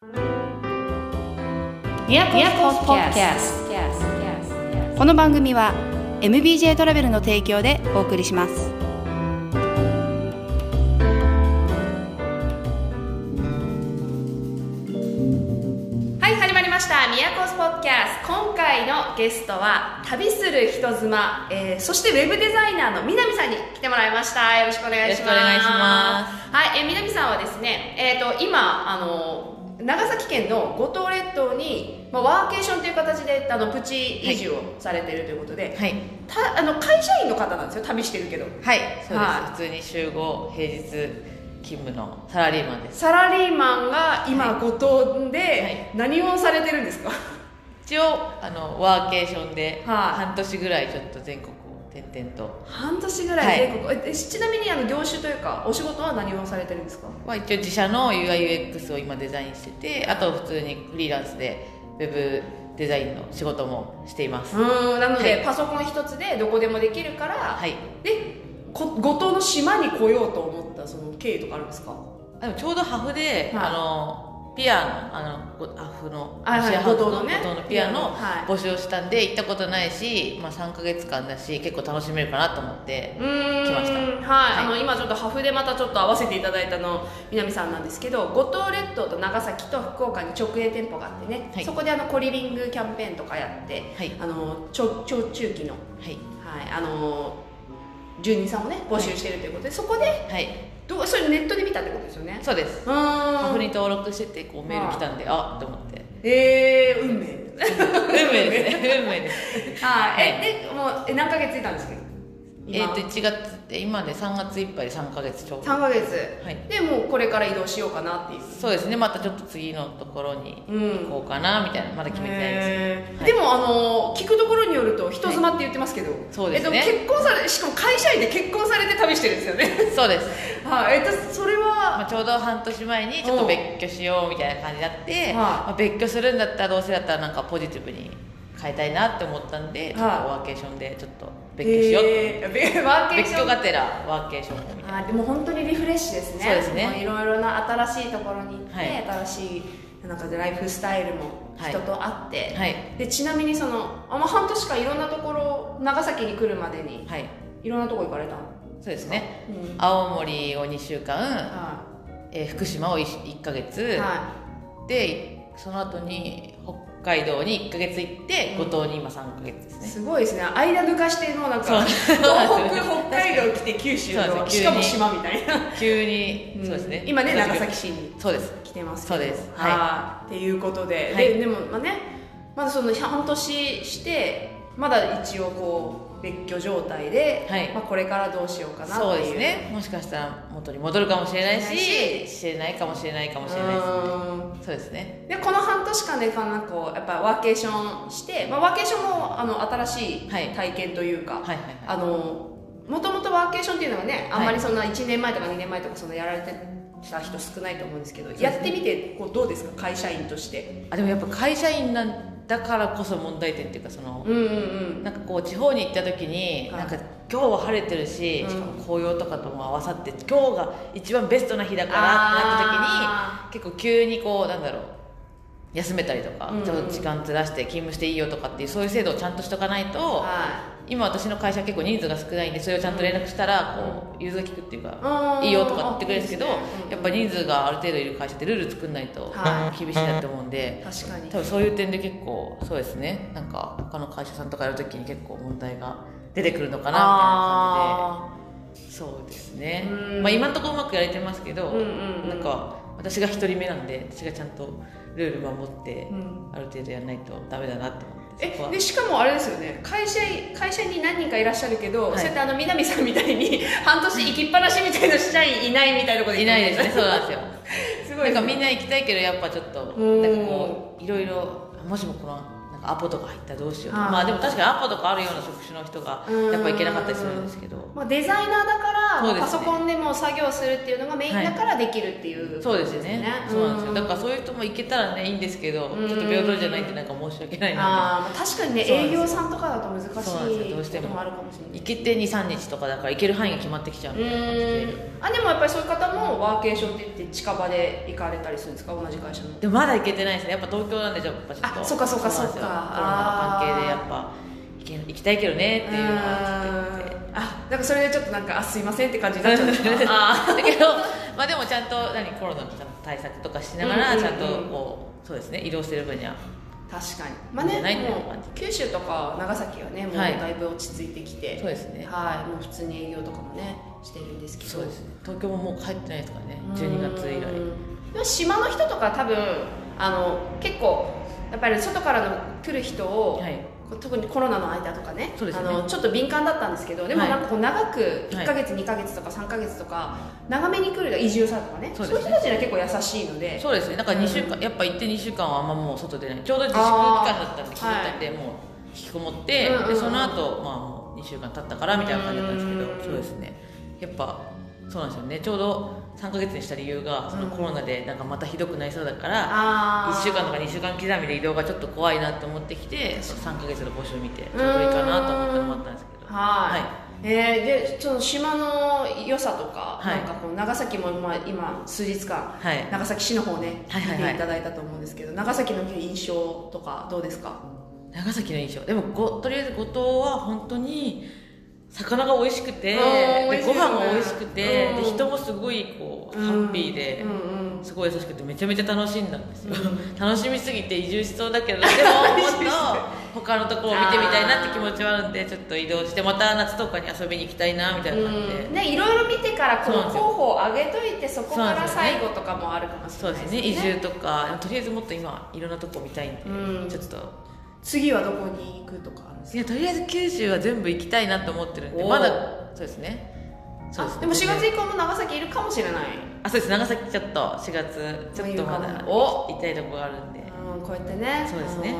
この番組は MBJ トラベルの提供でお送りします。はい始まりました。ミヤコスポッキャス今回のゲストは旅する人妻、えー、そしてウェブデザイナーの南さんに来てもらいました。よろしくお願いします。よろしくお願いします。はい、えー、南さんはですねえっ、ー、と今あの長崎県の五島列島に、まあ、ワーケーションという形であのプチ移住をされているということで、はい、たあの会社員の方なんですよ旅してるけど。はい。そうです、はい、普通に週5平日勤務のサラリーマンです。サラリーマンが今五島で何をされてるんですか、一応あのワーケーションで半年ぐらいちょっと全国転々と。半年ぐらい全国、はい、ちなみにあの業種というかお仕事は何をされてるんですか、まあ、一応自社の UIUX を今デザインしててあと普通にフリーランスでウェブデザインの仕事もしています。うんなので、はい、パソコン一つでどこでもできるから、はい、で五島の島に来ようと思ったその経緯とかあるんですか？でもちょうどハフで、はい、あのピアノあのアフのロシアハウスの,、ね、のピアノ募集したんで行ったことないし、まあ、3か月間だし結構楽しめるかなと思って来ました。はい、はい、あの今ちょっとハフでまたちょっと合わせていただいたの南さんなんですけど五島列島と長崎と福岡に直営店舗があってね、はい、そこであのコリビングキャンペーンとかやって、はい、あの長長中期の、はい。はい、あの住人さんをね募集しているということで、そこで、はい。どそれネットで見たってことですよね。そうです。ハフに登録しててこうメール来たんであっと思って。ええー、運命。運命ですね。運命です。はい、えでもうえ何ヶ月いたんですかえっ、ー、と1月って今で3月いっぱいで3か月ちょうど。3か月、はい、でもうこれから移動しようかなっていう。そうですね。またちょっと次のところに行こうかな、みたいな。まだ決めてないです、はい、でもあの聞くところによると人妻って言ってますけど、はい、そうですね、えっと、結婚されしかも会社員で結婚されて旅してるんですよね。そうです。はい、えっとそれは、まあ、ちょうど半年前にちょっと別居しようみたいな感じになって、まあ、別居するんだったらどうせだったらなんかポジティブに変えたいなって思ったんで、ちょっとワーケーションでちょっと別居しようと、えー、ワーケーション。別居がてらワーケーションみたいなあでも本当にリフレッシュですね。そうですね。いろいろな新しいところに行って、はい、新しいなんかライフスタイルも人と会って、はい、でちなみにそのあ、まあ、半年間いろんなところ長崎に来るまでに、はい、いろんなとこ行かれたそうですね、うん、青森を2週間、はい、えー、福島を 1, 1ヶ月、はい、でその後に北海道に1か月行って五島に今3か月ですね。すごいですね。間抜かしてもなんか東北 北海道来て九州のしかも島みたいな。急に、うん、そうですね。今ね長崎市にそうです。来てますそうです。はい。っていうことで、はい、ででもまあねまだその半年してまだ一応こう別居状態で、はい、まあ、これからどうしようかなそうですね。もしかしたら元に戻るかもしれないししれないかもしれないかもしれないですね。そうですね。でこの半年間でかなこうやっぱワーケーションして、まあ、ワーケーションもあの新しい体験というか、あのもともとワーケーションっていうのはねあんまりそんな1年前とか2年前とかそのやられてた人少ないと思うんですけど、やってみてこうどうですか？会社員として。あでもやっぱ会社員なんだからこそ問題点っていうかその、うんうんうん、なんかこう地方に行った時に、なんか今日は晴れてるし、しかも紅葉とかとも合わさって今日が一番ベストな日だからってなった時に結構急にこうなんだろう休めたりとか、ちょっと時間ずらして勤務していいよとかっていうそういう制度をちゃんとしとかないと、はい、今私の会社結構人数が少ないんでそれをちゃんと連絡したらこう融通が利くっていうか、いいよとか言ってくれるんですけど、やっぱ人数がある程度いる会社ってルール作んないと厳しいなと思うんで、確かに。多分そういう点で結構そうですね。なんか他の会社さんとかやるときに結構問題が出てくるのかなみたいな感じで。そうですね、まあ、今のところうまくやれてますけど、なんか私が1人目なんで私がちゃんとルール守って、ある程度やらないとダメだなと思って。えでしかもあれですよね。会社会社に何人かいらっしゃるけど、はい、そうやってあの南さんみたいに 半年行きっぱなしみたいな社員いないみたいなこと。いないですね。そうなんですよ。すごい、ね、なんかみんな行きたいけどやっぱちょっとなんかこういろいろもしもこのアポとか入ったらどうしようとか。まあでも確かにアポとかあるような職種の人がやっぱいけなかったりするんですけど、まあ、デザイナーだから、ね、パソコンでも作業するっていうのがメインだからできるっていう、はい、そうですね。そうなんですよ。だからそういう人もいけたらねいいんですけどちょっと平等じゃないってなんか申し訳ないな。あ確かにね営業さんとかだと難しいどうしても。あるかもしれない。行けて23日とかだから行ける範囲が決まってきちゃうみたいな感じであでもやっぱりそういう方もワーケーションって言って近場で行かれたりするんですか？同じ会社の。でもまだ行けてないですね。やっぱ東京なんでやっぱちょっと。あそっかそっかそっかナの関係でやっぱ行きたいけどねっていうのは聞いててあなんかそれでちょっとなんかあすいませんって感じになっちゃうんですかあだけどまあでもちゃんと何コロナの対策とかしながらちゃんとこうそうですね。移動してる分には確かにまあねもう九州とか長崎はねもうだいぶ落ち着いてきて、はい、そうですね。はいもう普通に営業とかもねしてるんですけど。そうですね。東京ももう帰ってないですからね。12月以来。島の人とか多分あの結構やっぱり外からの来る人を、はい。特にコロナの間とかね、ね、あのちょっと敏感だったんですけどでもなんかこう長く1か月、はい、2か月とか3か月とか長めに来る移住さとかね。そう、ね、いう人たちには結構優しいので。そうですね。だから2週間、うん、やっぱ行って2週間はあんまもう外出ない。ちょうど自粛期間だったんで気づいたんで、もう引きこもって、でその後まあもう2週間経ったからみたいな感じだったんですけどそうですね。やっぱそうなんですよね。ちょうど3か月にした理由がそのコロナでなんかまたひどくなりそうだから、1週間とか2週間刻みで移動がちょっと怖いなと思ってきて3か月の募集を見てちょうどいいかなと思ってもらったんですけど。はい。えー、でその島の良さとか、はい、なんかこう長崎も、まあ、今数日間、はい、長崎市の方ね、はいはいはい、見ていただいたと思うんですけど長崎の印象とかどうですか？長崎の印象。でもごとりあえず五島は本当に魚が美味しくて、でご飯が美味しくて、で人もすごいこうハッピーで、すごい優しくてめちゃめちゃ楽しんだんですよ、楽しみすぎて移住しそうだけど でももっと他のところを見てみたいなって気持ちはあるんでちょっと移動してまた夏とかに遊びに行きたいなみたいな感じで、ねいろいろ見てからこう候補を上げといてそこから最後とかもあるかもしれないですね。そうですね。移住とかとりあえずもっと今いろんなとこ見たいんで、ちょっと次はどこに行くとかいやとりあえず九州は全部行きたいなと思ってるんでまだそうですね。そうですね。でも4月以降も長崎いるかもしれない。あそうです。長崎ちょっと4月ちょっとまだ行きたいとこがあるんでうん、こうやってねそうですね。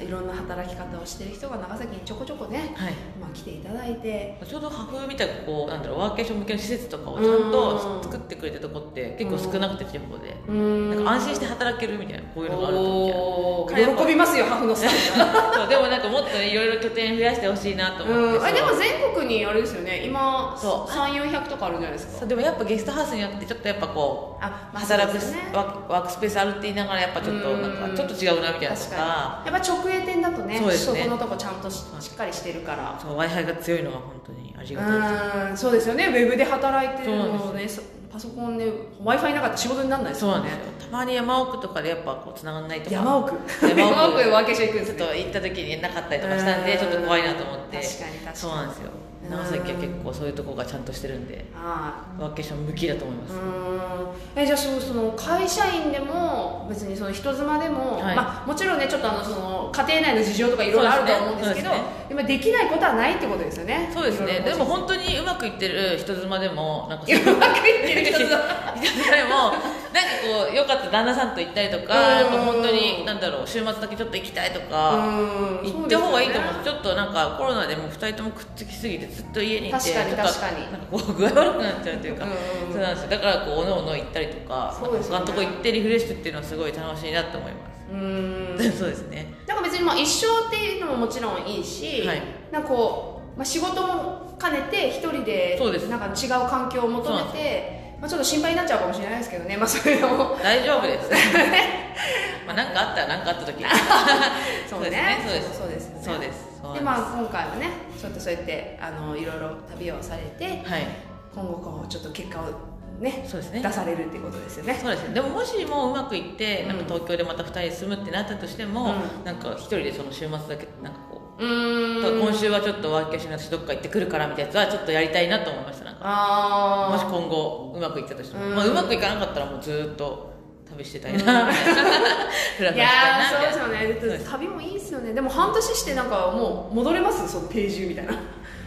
いろんな働き方をしてる人が長崎にちょこちょこね、はい。まあ、来ていただいて。ちょうど破風みたいなこうなんだろうワーケーション向けの施設とかをちゃんと作ってくれたとこって結構少なくて地方でなんか安心して働けるみたいなこういうのがあると喜びますよハフのさん そうでもなんかもっといろいろ拠点増やしてほしいなと思って。あでも全国にあれですよね。今3400とかあるじゃないですか。でもやっぱゲストハウスによってちょっとやっぱこうあ、まあ、働く、ね、ワークスペースあるって言いながらやっぱちょっとなんかちょっと違うなみたいなとか。やっぱ直営店だとねそうですね。そこのとこちゃんとしっかりしてるから。そう w i f i が強いのは本当にありがたいです。そうですよね。ウェブで働いてるのねパソコンで w i f i なかったら仕事にならないですよね。たまに山奥とかでやっぱこう繋がらないとか。山奥。山奥。でワーケーション行くんです、ね、ちょっと行った時になかったりとかしたんでちょっと怖いなと思って。確かに確かに。そうなんですよ長崎は結構そういうとこがちゃんとしてるんでワーケーション向きだと思います。えじゃあその会社員でも別にその人妻でも、はい、まあ、もちろんねちょっとあのその家庭内の事情とかいろいろあると思うんですけどで、ね、できないことはないってことですよね。そうですね。でも本当にうまくいってる人妻でもなんかうまくいってる人妻。でもなんかこうよかった旦那さんと行ったりとかやっぱ本当になんだろう週末だけちょっと行きたいとか行った方がいいと思う、ね、ちょっとなんかコロナでも2人ともくっつきすぎてずっと家にいて確かに確かに。なんかこう具合悪くなっちゃうというか、そうなんですよ。だからこうおのおの行ったりとかそうです、ね、他のとこ行ってリフレッシュっていうのはすごい楽しいなと思います。うん。そうですね。なんか別にまあ一生っていうのももちろんいいし、はい、なんかこう、まあ、仕事も兼ねて一人でなんか違う環境を求めてまあ、ちょっと心配になっちゃうかもしれないですけどね、まあ、そういうのも大丈夫です。まあ何かあったら何かあった時。そうね。そうですそうです。そうですでまあ今回はねちょっとそうやってあのいろいろ旅をされて、はい、今後こうちょっと結果をね、そうですね。出されるっていうことですよね。そうですね。でももしもうまくいって、なんか東京でまた2人で住むってなったとしても、うん、なんか1人でその週末だけなんかこううん。今週はちょっとワーキャーシュ私どっか行ってくるからみたいなやつはちょっとやりたいなと思いましたなんかもし今後うまくいったとしても、まあ、うまくいかなかったらもうずっと旅して たいな。みたいな。いやそうですよね。旅もいいですよね。でも半年してなんかもう戻れます？その定住みたいな。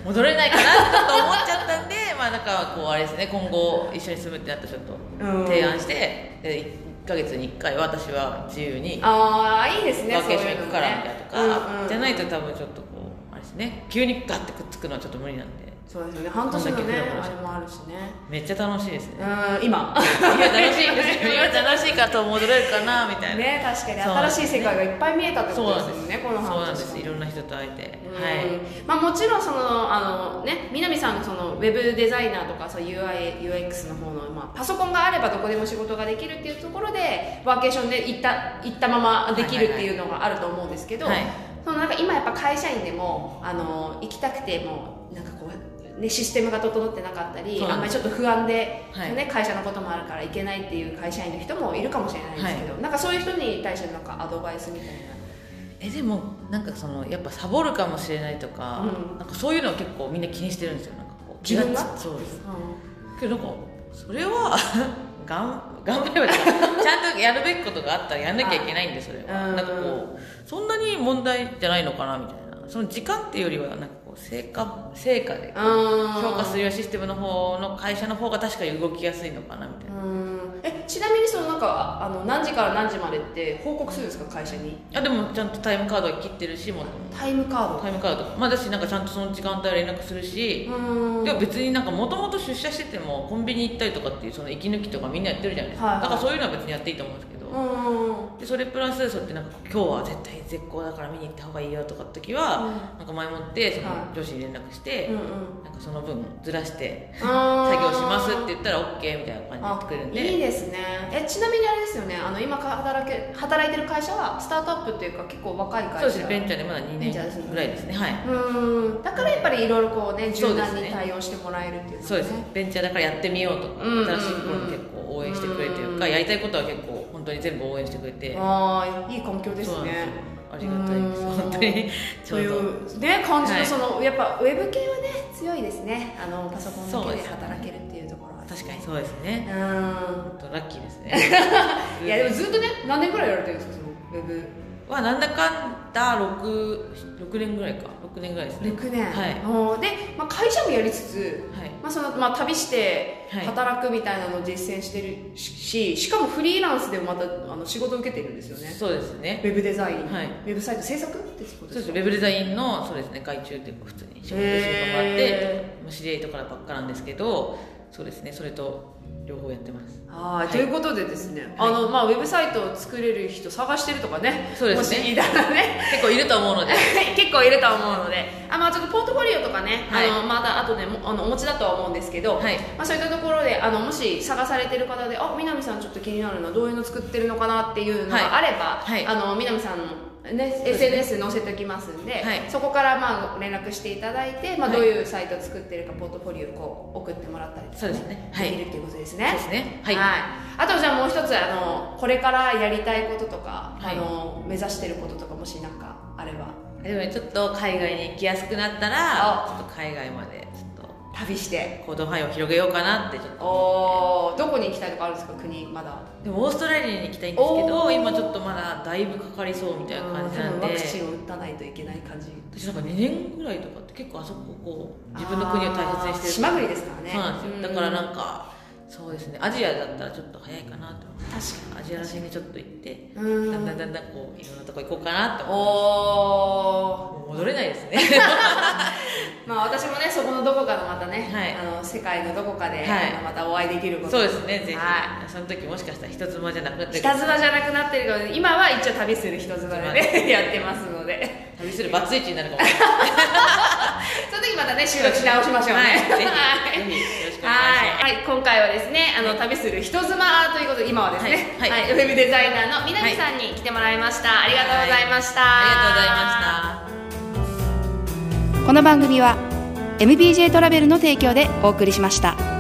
戻れないかなと思っちゃったんで まあだからこうあれですね。今後一緒に住むってなったらちょっと提案して、うん、1か月に1回は私は自由にああいいですねワーケーション行くからみたいなとか、うんうん、じゃないと多分ちょっとこうあれですね。急にガッてくっつくのはちょっと無理なんでそうですよね。半年のねあれもあるしね。めっちゃ楽しいですね。うん今。今楽しいです今楽しいかと戻れるかなみたいな。ね確かに。新しい世界がいっぱい見えたってことですよねこの半年。そうなんです。いろんな人と会えて。はい。まあもちろんそのあのね南さんのそのウェブデザイナーとかそう UIUX の方の、まあ、パソコンがあればどこでも仕事ができるっていうところでワーケーションで行った行ったままできるっていうのがあると思うんですけど、そのなんか今やっぱ会社員でもあの行きたくてもなんかこうね、システムが整ってなかったりあんまりちょっと不安で、はい、ね、会社のこともあるからいけないっていう会社員の人もいるかもしれないですけど、はい、なんかそういう人に対してなんかアドバイスみたいなえでもなんかそのやっぱサボるかもしれないとかうん、なんかそういうのは結構みんな気にしてるんですよ。なんかこう自分が？そうです、うん、けどなんかそれは がん頑張れば ちゃんとやるべきことがあったらやんなきゃいけないんでそれは、なんかこうそんなに問題じゃないのかなみたいなその時間っていうよりはなんか成果成果で評価するようシステムの方の会社の方が確かに動きやすいのかなみたいな。えちなみにそのなんかあの何時から何時までって報告するんですか会社に？あでもちゃんとタイムカードは切ってるしもタイムカード。タイムカード。まあ私なんかちゃんとその時間帯連絡するし。でも別になんかもともと出社しててもコンビニ行ったりとかっていうその息抜きとかみんなやってるじゃないですか、はいはい、だからそういうのは別にやっていいと思うんですけどでそれプラスそうやってなんか今日は絶対絶好だから見に行った方がいいよとかって時は、うん、なんか前もってその上司に連絡して、なんかその分ずらして作業しますって言ったら OK みたいな感じでやってくれるんで。いいですね。えちなみにあれですよね。あの今働け働いてる会社はスタートアップっていうか結構若い会社。そうですベンチャーでまだ2年ぐらいですね。はい。うん。だからやっぱりいろいろこうね柔軟に対応してもらえるっていう、ね、そうです。ベンチャーだからやってみようとか、新しいこと結構応援してくれてるか、やりたいことは結構当に全部応援してくれて。ああいい環境ですね。ありがたいです。本当に。そういうね感じのその、はい、やっぱウェブ系はね強いですね。あのパソコンだけで働けるっていうところは、ね、確かに。そうですね。うん。ラッキーですね。いやでもずっとね何年ぐらいやられてるんですかそのウェブはなんだかんだ 6, 6年ぐらいか。6年ぐらいですね。6年。はい。で、まあ、会社もやりつつ、はい。まあそのまあ、旅して働くみたいなのを実践してるし、はい、しかもフリーランスでもまたあの仕事を受けてるんですよね。そうですね。ウェブデザイン、はい、ウェブサイト制作ってそうです。ウェブデザインのそうですね。外注っていうか普通に仕事してもらって知り合いとかばっかなんですけどそうですね。それと両方やってます。はい、ということでですね、あのまあウェブサイトを作れる人探してるとかねそうですね。もしいたらね。結構いると思うので。結構いると思うので。あまあちょっとポートフォリオとかね、はい、あのまた後でもあのお持ちだとは思うんですけど、はい、まあそういったところであのもし探されてる方であ南さんちょっと気になるのはどういうの作ってるのかなっていうのがあれば、はい、あの南さんのね、SNS 載せておきますんで、はい、そこからまあ連絡していただいて、まあ、どういうサイトを作ってるか、ポートフォリオをこう送ってもらったりとか、ね、そうですね、はい、できるっていうことですね。ですね。はい、はい、あとじゃあもう一つあのこれからやりたいこととか、はい、あの目指してることとかもしなんかあれば。でもちょっと海外に行きやすくなったらちょっと海外まで旅して。行動範囲を広げようかなってちょっとおどこに行きたいとかあるんですか国まだ？でもオーストラリアに行きたいんですけど今ちょっとまだだいぶかかりそうみたいな感じなんで。ワクチンを打たないといけない感じ。私なんか2年ぐらいとかって結構あそここう自分の国を大切にしてる島国ですからね。そうなんですよ。だからなんかそうですね。アジアだったらちょっと早いかなと。確かに。アジアらしにちょっと行ってだんだんだんだんこういろんなとこ行こうかなって思って戻れないですね。まあ私もねそこのどこかのまたね、はい、あの世界のどこかで、はい、またお会いできること。そうですねぜひ、はい、その時もしかしたら人妻じゃなくなってる人妻じゃなくなってるけど今は一応旅する人妻でね やってますので。旅するバツイチになるかも。しれないまたね収録し直しましょうね、はい、今回はですねあの旅する人妻ということで今はですね、はい。ウェブデザイナーの南さんに来てもらいました、ありがとうございました、ありがとうございました。この番組は MBJ トラベルの提供でお送りしました。